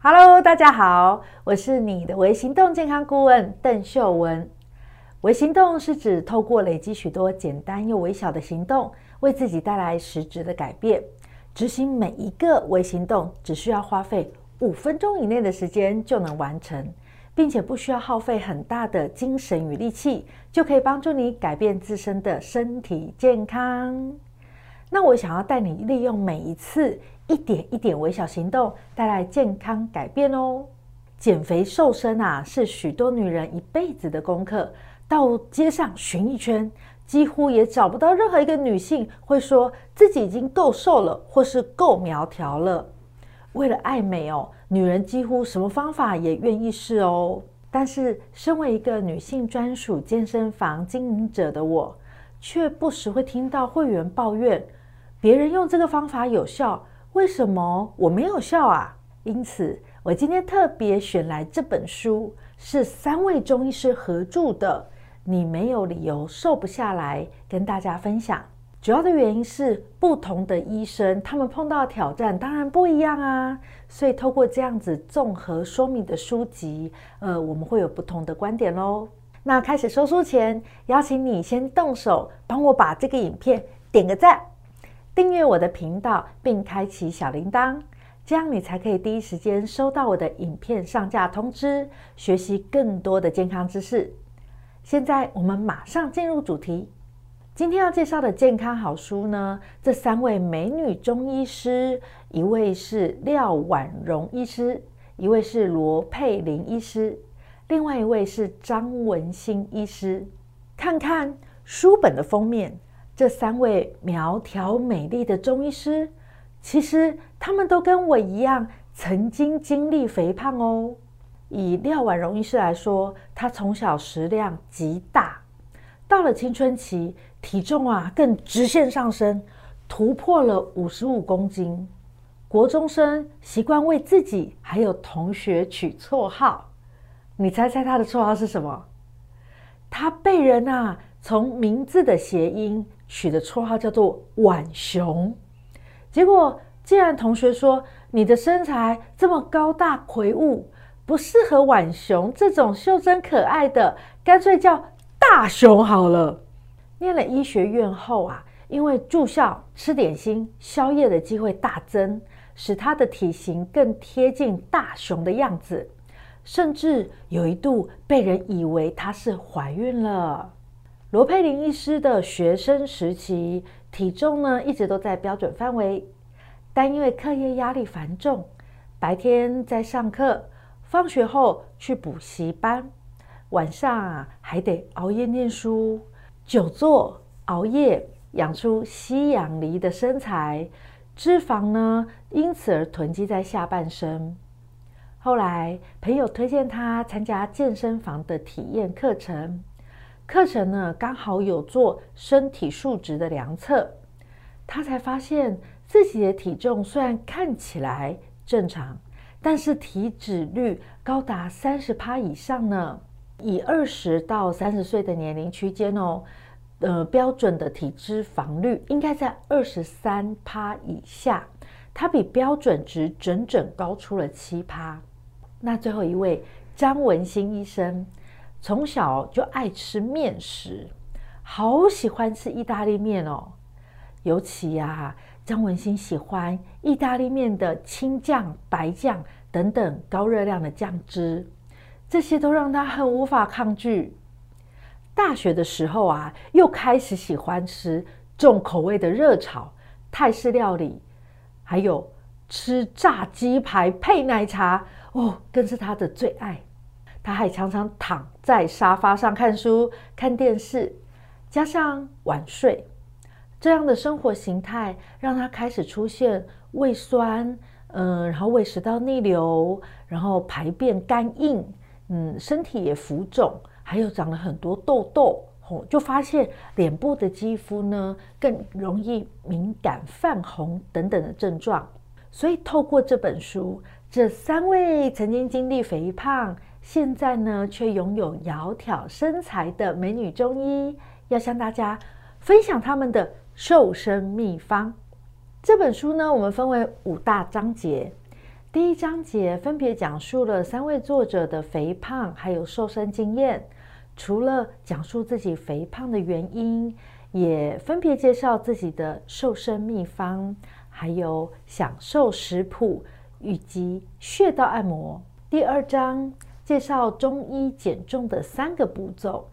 Hello，大家好，我是你的微行动健康顾问邓秀文。微行动是指透过累积许多简单又微小的行动，为自己带来实质的改变。执行每一个微行动，只需要花费五分钟以内的时间就能完成，并且不需要耗费很大的精神与力气，就可以帮助你改变自身的身体健康。那我想要带你利用每一次一点一点微小行动，带来健康改变哦。减肥瘦身啊，是许多女人一辈子的功课。到街上寻一圈，几乎也找不到任何一个女性会说自己已经够瘦了，或是够苗条了。为了爱美哦，女人几乎什么方法也愿意试哦。但是，身为一个女性专属健身房经营者的我，却不时会听到会员抱怨，别人用这个方法有效，为什么我没有笑啊？因此，我今天特别选来这本书，是三位中医师合著的。你没有理由瘦不下来，跟大家分享。主要的原因是不同的医生，他们碰到的挑战当然不一样啊。所以透过这样子综合说明的书籍，呃，我们会有不同的观点喽。那开始说书前，邀请你先动手帮我把这个影片点个赞，订阅我的频道，并开启小铃铛，这样你才可以第一时间收到我的影片上架通知，学习更多的健康知识。现在我们马上进入主题。今天要介绍的健康好书呢，这三位美女中医师，一位是廖婉容医师，一位是罗佩玲医师，另外一位是张文新医师。看看书本的封面，这三位苗条美丽的中医师，其实他们都跟我一样，曾经经历肥胖哦。以廖婉容医师来说，她从小食量极大，到了青春期，体重啊更直线上升，突破了五十五公斤。国中生习惯为自己还有同学取绰号，你猜猜他的绰号是什么？他被人啊从名字的谐音取的绰号叫做“浣熊”。结果，既然同学说你的身材这么高大魁梧，不适合浣熊这种袖珍可爱的，干脆叫大熊好了。念了医学院后啊，因为住校吃点心、宵夜的机会大增，使他的体型更贴近大熊的样子，甚至有一度被人以为她是怀孕了。罗佩玲医师的学生时期，体重呢一直都在标准范围，但因为课业压力繁重，白天在上课。放学后去补习班，晚上啊还得熬夜念书，久坐熬夜养出西洋梨的身材，脂肪呢因此而囤积在下半身。后来朋友推荐他参加健身房的体验课程，课程呢刚好有做身体数值的量测，他才发现自己的体重虽然看起来正常。但是体脂率高达三十趴以上呢，以二十到三十岁的年龄区间哦，呃，标准的体脂肪率应该在二十三趴以下，它比标准值整整高出了七趴。那最后一位张文新医生，从小就爱吃面食，好喜欢吃意大利面哦，尤其呀、啊。张文新喜欢意大利面的青酱、白酱等等高热量的酱汁，这些都让他很无法抗拒。大学的时候啊，又开始喜欢吃重口味的热炒、泰式料理，还有吃炸鸡排配奶茶哦，更是他的最爱。他还常常躺在沙发上看书、看电视，加上晚睡。这样的生活形态让他开始出现胃酸，嗯，然后胃食道逆流，然后排便干硬，嗯，身体也浮肿，还有长了很多痘痘，就发现脸部的肌肤呢更容易敏感、泛红等等的症状。所以透过这本书，这三位曾经经历肥胖，现在呢却拥有窈窕身材的美女中医，要向大家分享他们的。瘦身秘方这本书呢，我们分为五大章节。第一章节分别讲述了三位作者的肥胖还有瘦身经验，除了讲述自己肥胖的原因，也分别介绍自己的瘦身秘方，还有享受食谱以及穴道按摩。第二章介绍中医减重的三个步骤：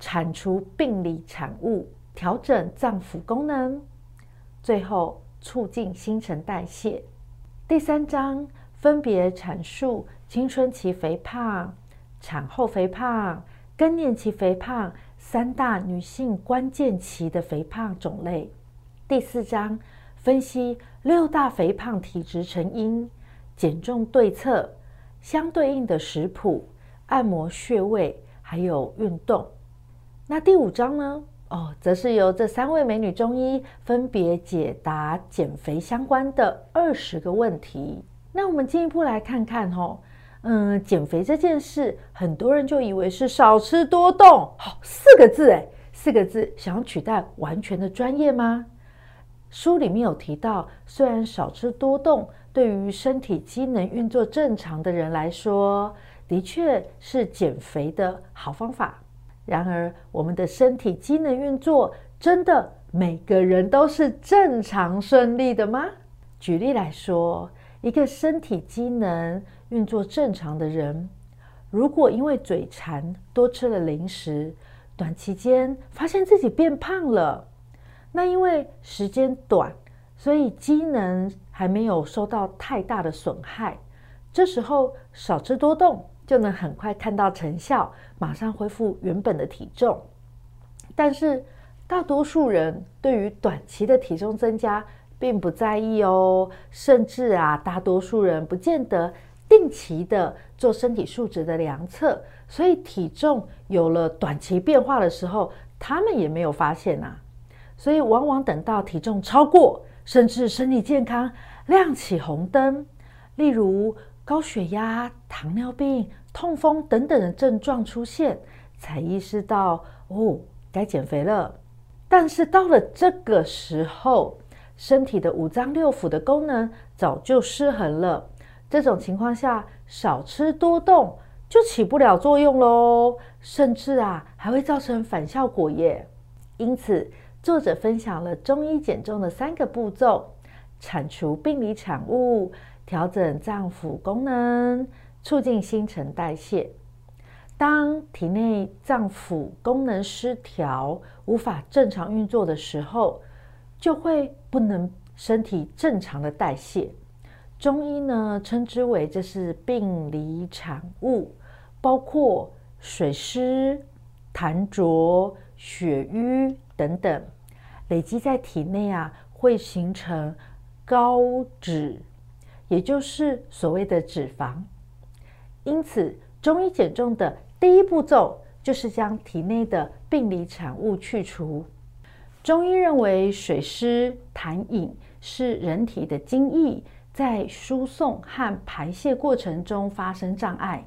铲除病理产物，调整脏腑功能，最后促进新陈代谢。第三章分别阐述青春期肥胖、产后肥胖、更年期肥胖三大女性关键期的肥胖种类。第四章分析六大肥胖体质成因、减重对策、相对应的食谱、按摩穴位，还有运动。那第五章呢？哦，则是由这三位美女中医分别解答减肥相关的二十个问题。那我们进一步来看看哦，嗯，减肥这件事，很多人就以为是少吃多动，好，四个字诶，四个字，想要取代完全的专业吗？书里面有提到，虽然少吃多动对于身体机能运作正常的人来说，的确是减肥的好方法。然而，我们的身体机能运作真的每个人都是正常顺利的吗？举例来说，一个身体机能运作正常的人，如果因为嘴馋多吃了零食，短期间发现自己变胖了，那因为时间短，所以机能还没有受到太大的损害，这时候少吃多动。就能很快看到成效，马上恢复原本的体重。但是大多数人对于短期的体重增加并不在意哦，甚至啊，大多数人不见得定期的做身体数值的量测，所以体重有了短期变化的时候，他们也没有发现呐。所以往往等到体重超过，甚至身体健康亮起红灯，例如，高血压、糖尿病、痛风等等的症状出现，才意识到哦，该减肥了。但是到了这个时候，身体的五脏六腑的功能早就失衡了。这种情况下，少吃多动就起不了作用喽，甚至啊，还会造成反效果耶。因此，作者分享了中医减重的三个步骤：铲除病理产物。调整脏腑功能，促进新陈代谢。当体内脏腑功能失调，无法正常运作的时候，就会不能身体正常的代谢。中医呢，称之为这是病理产物，包括水湿、痰浊、血瘀等等，累积在体内啊，会形成高脂。也就是所谓的脂肪，因此中医减重的第一步骤就是将体内的病理产物去除。中医认为，水湿痰饮是人体的津液在输送和排泄过程中发生障碍，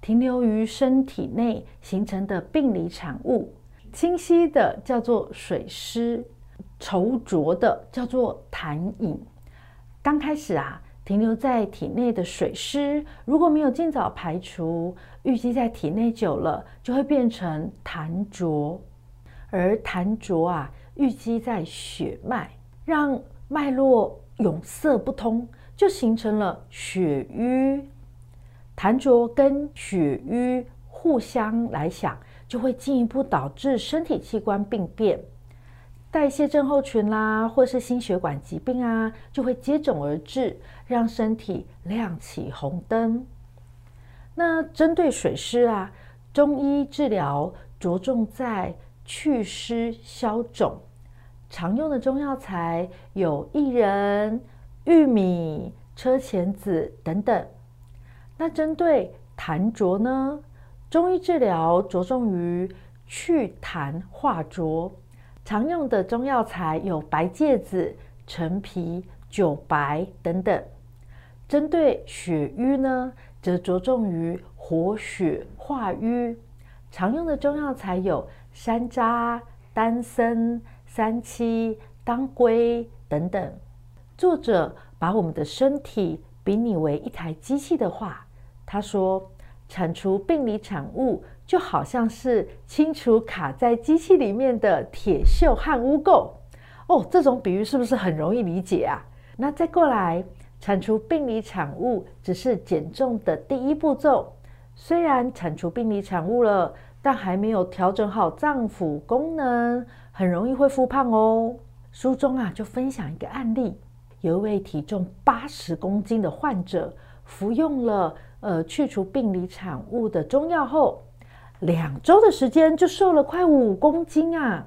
停留于身体内形成的病理产物，清晰的叫做水湿，稠浊的叫做痰饮。刚开始啊。停留在体内的水湿，如果没有尽早排除，淤积在体内久了，就会变成痰浊。而痰浊啊，淤积在血脉，让脉络壅塞不通，就形成了血瘀。痰浊跟血瘀互相来想，就会进一步导致身体器官病变。代谢症候群啦，或是心血管疾病啊，就会接踵而至，让身体亮起红灯。那针对水湿啊，中医治疗着重在祛湿消肿，常用的中药材有薏仁、玉米、车前子等等。那针对痰浊呢，中医治疗着重于祛痰化浊。常用的中药材有白芥子、陈皮、酒白等等。针对血瘀呢，则着重于活血化瘀。常用的中药材有山楂、丹参、三七、当归等等。作者把我们的身体比拟为一台机器的话，他说，铲除病理产物就好像是清除卡在机器里面的铁锈和污垢。哦，这种比喻是不是很容易理解啊？那再过来，铲除病理产物只是减重的第一步骤。虽然铲除病理产物了，但还没有调整好脏腑功能，很容易会复胖哦。书中啊，就分享一个案例，有一位体重八十公斤的患者，服用了呃去除病理产物的中药后，两周的时间就瘦了快五公斤啊。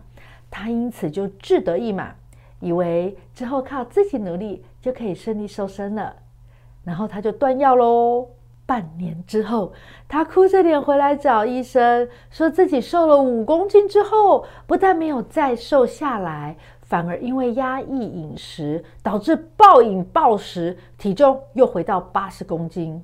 他因此就志得意满，以为之后靠自己努力就可以顺利瘦身了。然后他就断药喽。半年之后，他哭着脸回来找医生，说自己瘦了五公斤之后，不但没有再瘦下来，反而因为压抑饮食，导致暴饮暴食，体重又回到八十公斤。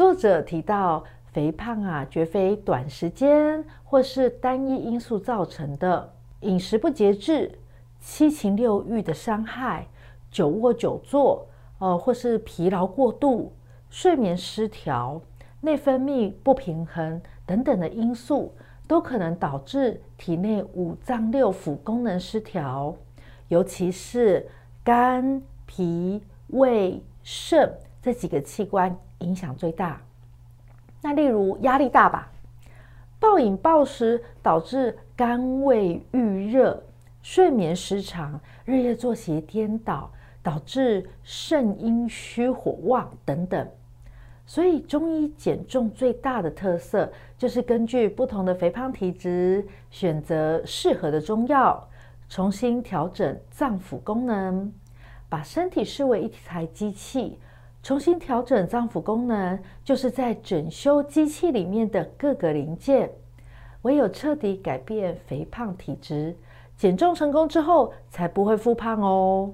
作者提到，肥胖啊，绝非短时间或是单一因素造成的。饮食不节制、七情六欲的伤害、久卧久坐，呃，或是疲劳过度、睡眠失调、内分泌不平衡等等的因素，都可能导致体内五脏六腑功能失调，尤其是肝、脾、胃、肾这几个器官影响最大。那例如压力大吧。暴饮暴食导致肝胃郁热、睡眠失常、日夜作息颠倒，导致肾阴虚火旺等等。所以中医减重最大的特色就是根据不同的肥胖体质，选择适合的中药，重新调整脏腑功能，把身体视为一台机器。重新调整脏腑功能，就是在整修机器里面的各个零件。唯有彻底改变肥胖体质，减重成功之后，才不会复胖哦。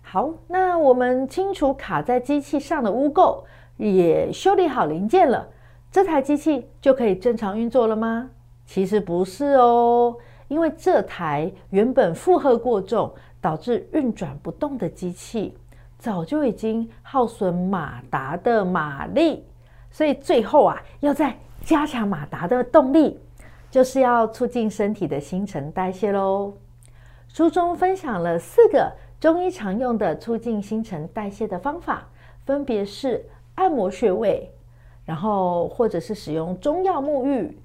好，那我们清除卡在机器上的污垢，也修理好零件了，这台机器就可以正常运作了吗？其实不是哦，因为这台原本负荷过重，导致运转不动的机器。早就已经耗损马达的马力，所以最后啊，要再加强马达的动力，就是要促进身体的新陈代谢喽。书中分享了四个中医常用的促进新陈代谢的方法，分别是按摩穴位，然后或者是使用中药沐浴，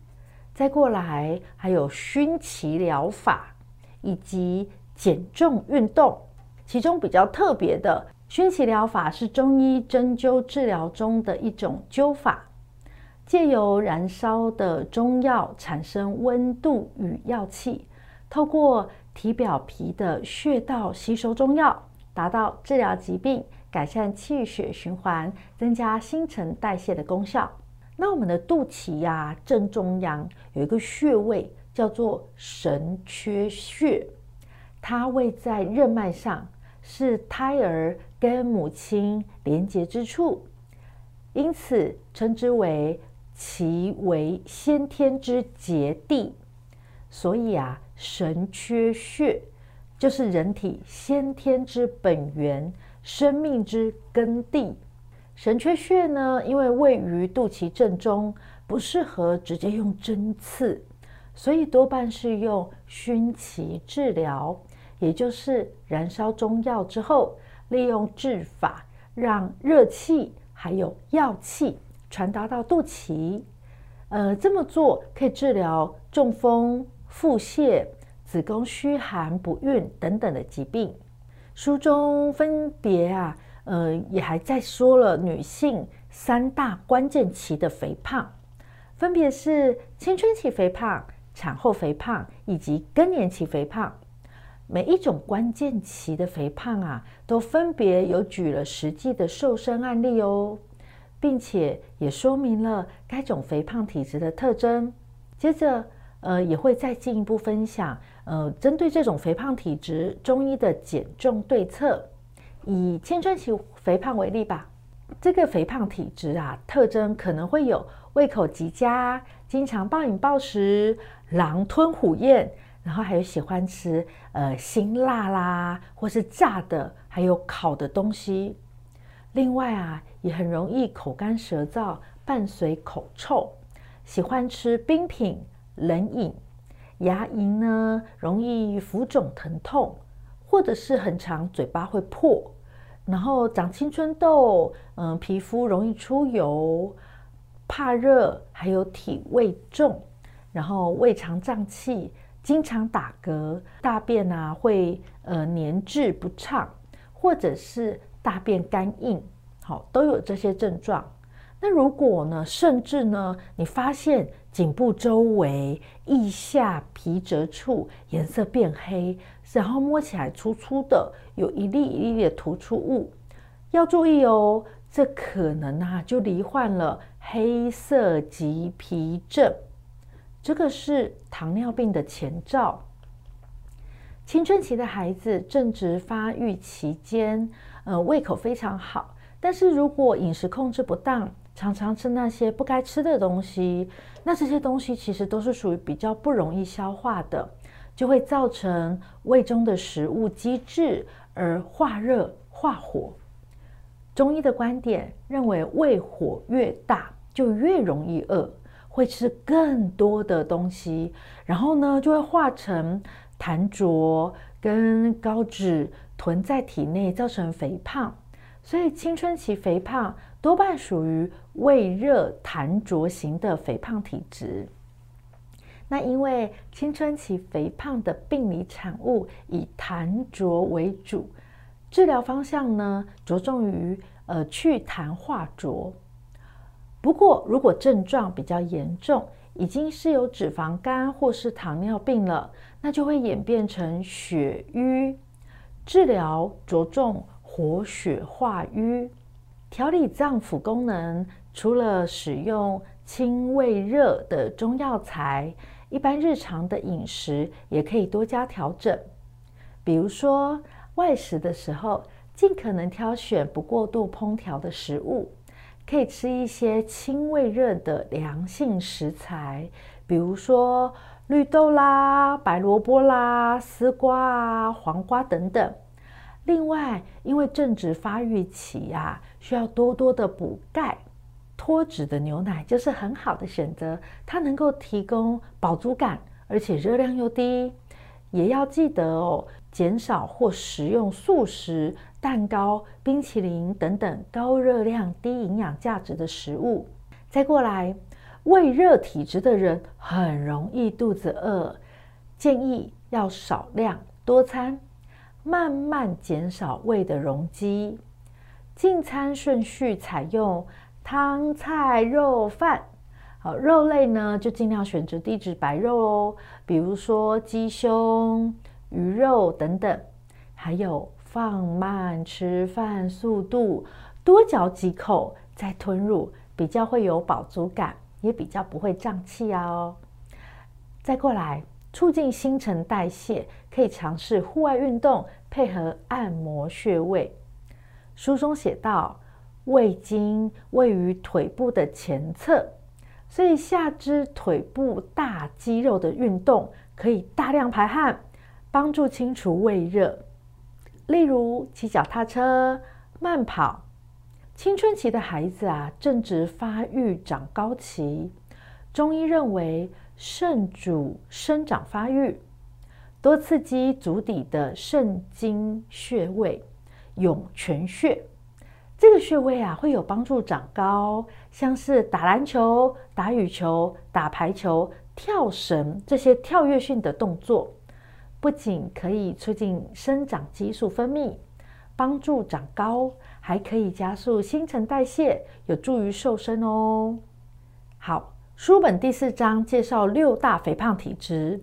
再过来还有熏脐疗法，以及减重运动。其中比较特别的。熏脐疗法是中医针灸治疗中的一种灸法，借由燃烧的中药产生温度与药气，透过体表皮的穴道吸收中药，达到治疗疾病、改善气血循环、增加新陈代谢的功效。那我们的肚脐呀、正中央有一个穴位叫做神阙穴，它位在任脉上。是胎儿跟母亲连结之处，因此称之为脐为先天之结地。所以啊，神阙穴就是人体先天之本源、生命之根地。神阙穴呢，因为位于肚脐正中，不适合直接用针刺，所以多半是用熏脐治疗。也就是燃烧中药之后，利用治法让热气还有药气传达到肚脐。呃，这么做可以治疗中风、腹泻、子宫虚寒不孕等等的疾病。书中分别啊，呃，也还在说了女性三大关键期的肥胖，分别是青春期肥胖、产后肥胖以及更年期肥胖。每一种关键期的肥胖啊，都分别有举了实际的瘦身案例哦，并且也说明了该种肥胖体质的特征。接着，呃，也会再进一步分享，呃，针对这种肥胖体质，中医的减重对策。以青春期肥胖为例吧，这个肥胖体质啊，特征可能会有胃口极佳，经常暴饮暴食，狼吞虎咽。然后还有喜欢吃呃辛辣啦，或是炸的，还有烤的东西。另外啊，也很容易口干舌燥，伴随口臭，喜欢吃冰品、冷饮，牙龈呢容易浮肿疼痛，或者是很常嘴巴会破，然后长青春痘，嗯，皮肤容易出油，怕热，还有体味重，然后胃肠胀气。经常打嗝，大便啊会呃黏滞不畅，或者是大便干硬，好，都有这些症状。那如果呢，甚至呢，你发现颈部周围、腋下皮褶处颜色变黑，然后摸起来粗粗的，有一粒一粒的突出物，要注意哦，这可能啊就罹患了黑色棘皮症。这个是糖尿病的前兆。青春期的孩子正值发育期间，呃，胃口非常好，但是如果饮食控制不当，常常吃那些不该吃的东西，那这些东西其实都是属于比较不容易消化的，就会造成胃中的食物积滞而化热化火。中医的观点认为，胃火越大，就越容易饿。会吃更多的东西，然后呢，就会化成痰浊跟高脂囤在体内，造成肥胖。所以青春期肥胖多半属于胃热痰浊型的肥胖体质。那因为青春期肥胖的病理产物以痰浊为主，治疗方向呢，着重于呃去痰化浊。不过，如果症状比较严重，已经是有脂肪肝或是糖尿病了，那就会演变成血瘀。治疗着重活血化瘀，调理脏腑功能，除了使用清胃热的中药材，一般日常的饮食也可以多加调整。比如说，外食的时候，尽可能挑选不过度烹调的食物。可以吃一些清胃热的凉性食材，比如说绿豆啦、白萝卜啦、丝瓜啊、黄瓜等等。另外，因为正值发育期呀，需要多多的补钙，脱脂的牛奶就是很好的选择。它能够提供饱足感，而且热量又低。也要记得哦，减少或食用素食。蛋糕、冰淇淋等等高热量、低营养价值的食物。再过来，胃热体质的人很容易肚子饿，建议要少量多餐，慢慢减少胃的容积。进餐顺序采用汤菜肉饭。好，肉类呢就尽量选择低脂白肉哦，比如说鸡胸、鱼肉等等，还有。放慢吃饭速度，多嚼几口再吞入，比较会有饱足感，也比较不会胀气哦。再过来，促进新陈代谢，可以尝试户外运动，配合按摩穴位。书中写道，胃经位于腿部的前侧，所以下肢腿部大肌肉的运动可以大量排汗，帮助清除胃热。例如骑脚踏车、慢跑。青春期的孩子啊，正值发育长高期，中医认为肾主生长发育，多刺激足底的肾经穴位涌泉穴。这个穴位啊，会有帮助长高，像是打篮球、打羽球、打排球、跳绳这些跳跃性的动作。不仅可以促进生长激素分泌，帮助长高，还可以加速新陈代谢，有助于瘦身哦。好，书本第四章介绍六大肥胖体质：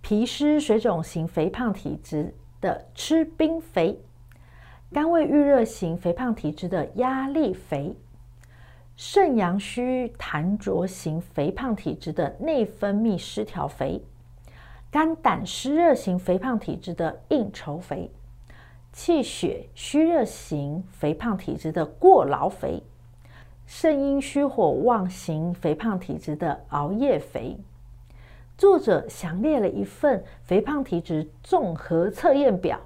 脾湿水肿型肥胖体质的吃冰肥，肝胃郁热型肥胖体质的压力肥，肾阳虚痰浊型肥胖体质的内分泌失调肥。肝胆湿热型肥胖体质的应酬肥，气血虚热型肥胖体质的过劳肥，肾阴虚火旺型肥胖体质的熬夜肥。作者详列了一份肥胖体质综合测验表，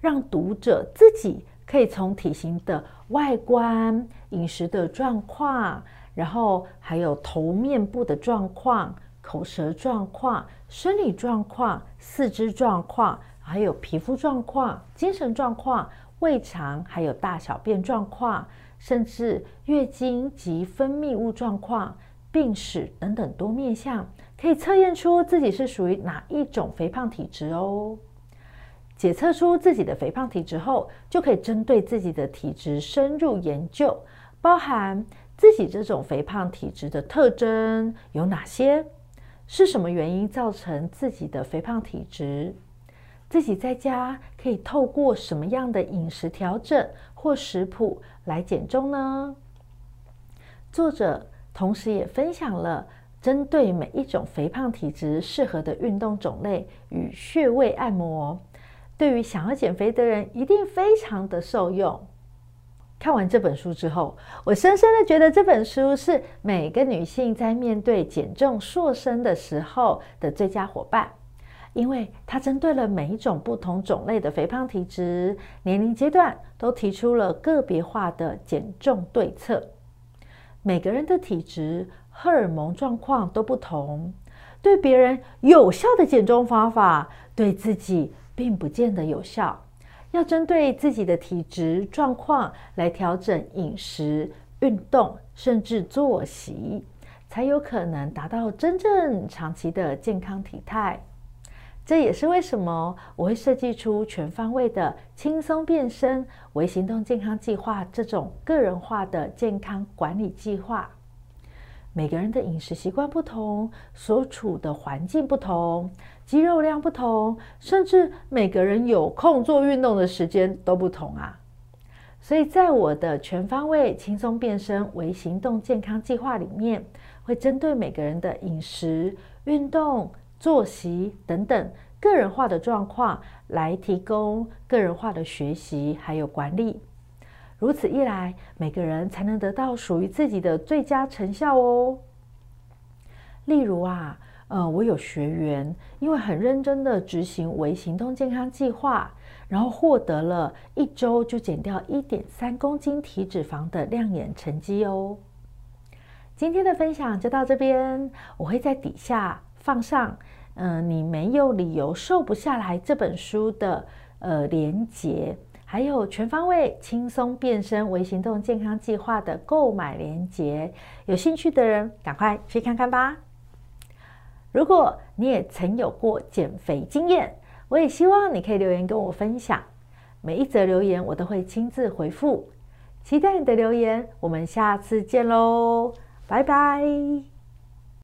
让读者自己可以从体型的外观、饮食的状况，然后还有头面部的状况、口舌状况、生理状况、四肢状况，还有皮肤状况、精神状况、胃肠，还有大小便状况，甚至月经及分泌物状况、病史等等多面向，可以测验出自己是属于哪一种肥胖体质哦。检测出自己的肥胖体质后，就可以针对自己的体质深入研究，包含自己这种肥胖体质的特征有哪些，是什么原因造成自己的肥胖体质，自己在家可以透过什么样的饮食调整或食谱来减重呢？作者同时也分享了针对每一种肥胖体质适合的运动种类与穴位按摩。对于想要减肥的人，一定非常的受用。看完这本书之后，我深深的觉得这本书是每个女性在面对减重塑身的时候的最佳伙伴，因为它针对了每一种不同种类的肥胖体质、年龄阶段，都提出了个别化的减重对策。每个人的体质、荷尔蒙状况都不同，对别人有效的减重方法，对自己，并不见得有效，要针对自己的体质状况来调整饮食、运动，甚至作息，才有可能达到真正长期的健康体态。这也是为什么我会设计出全方位的轻松变身微行动健康计划这种个人化的健康管理计划。每个人的饮食习惯不同，所处的环境不同，肌肉量不同，甚至每个人有空做运动的时间都不同啊。所以在我的全方位轻松变身为行动健康计划里面，会针对每个人的饮食、运动、作息等等个人化的状况，来提供个人化的学习还有管理。如此一来，每个人才能得到属于自己的最佳成效哦。例如啊，呃，我有学员因为很认真的执行微行动健康计划，然后获得了一周就减掉一点三公斤体脂肪的亮眼成绩哦。今天的分享就到这边，我会在底下放上，嗯、你没有理由瘦不下来这本书的呃连结。还有全方位轻松变身微行动健康计划的购买链接，有兴趣的人赶快去看看吧。如果你也曾有过减肥经验，我也希望你可以留言跟我分享。每一则留言我都会亲自回复，期待你的留言。我们下次见喽，拜拜。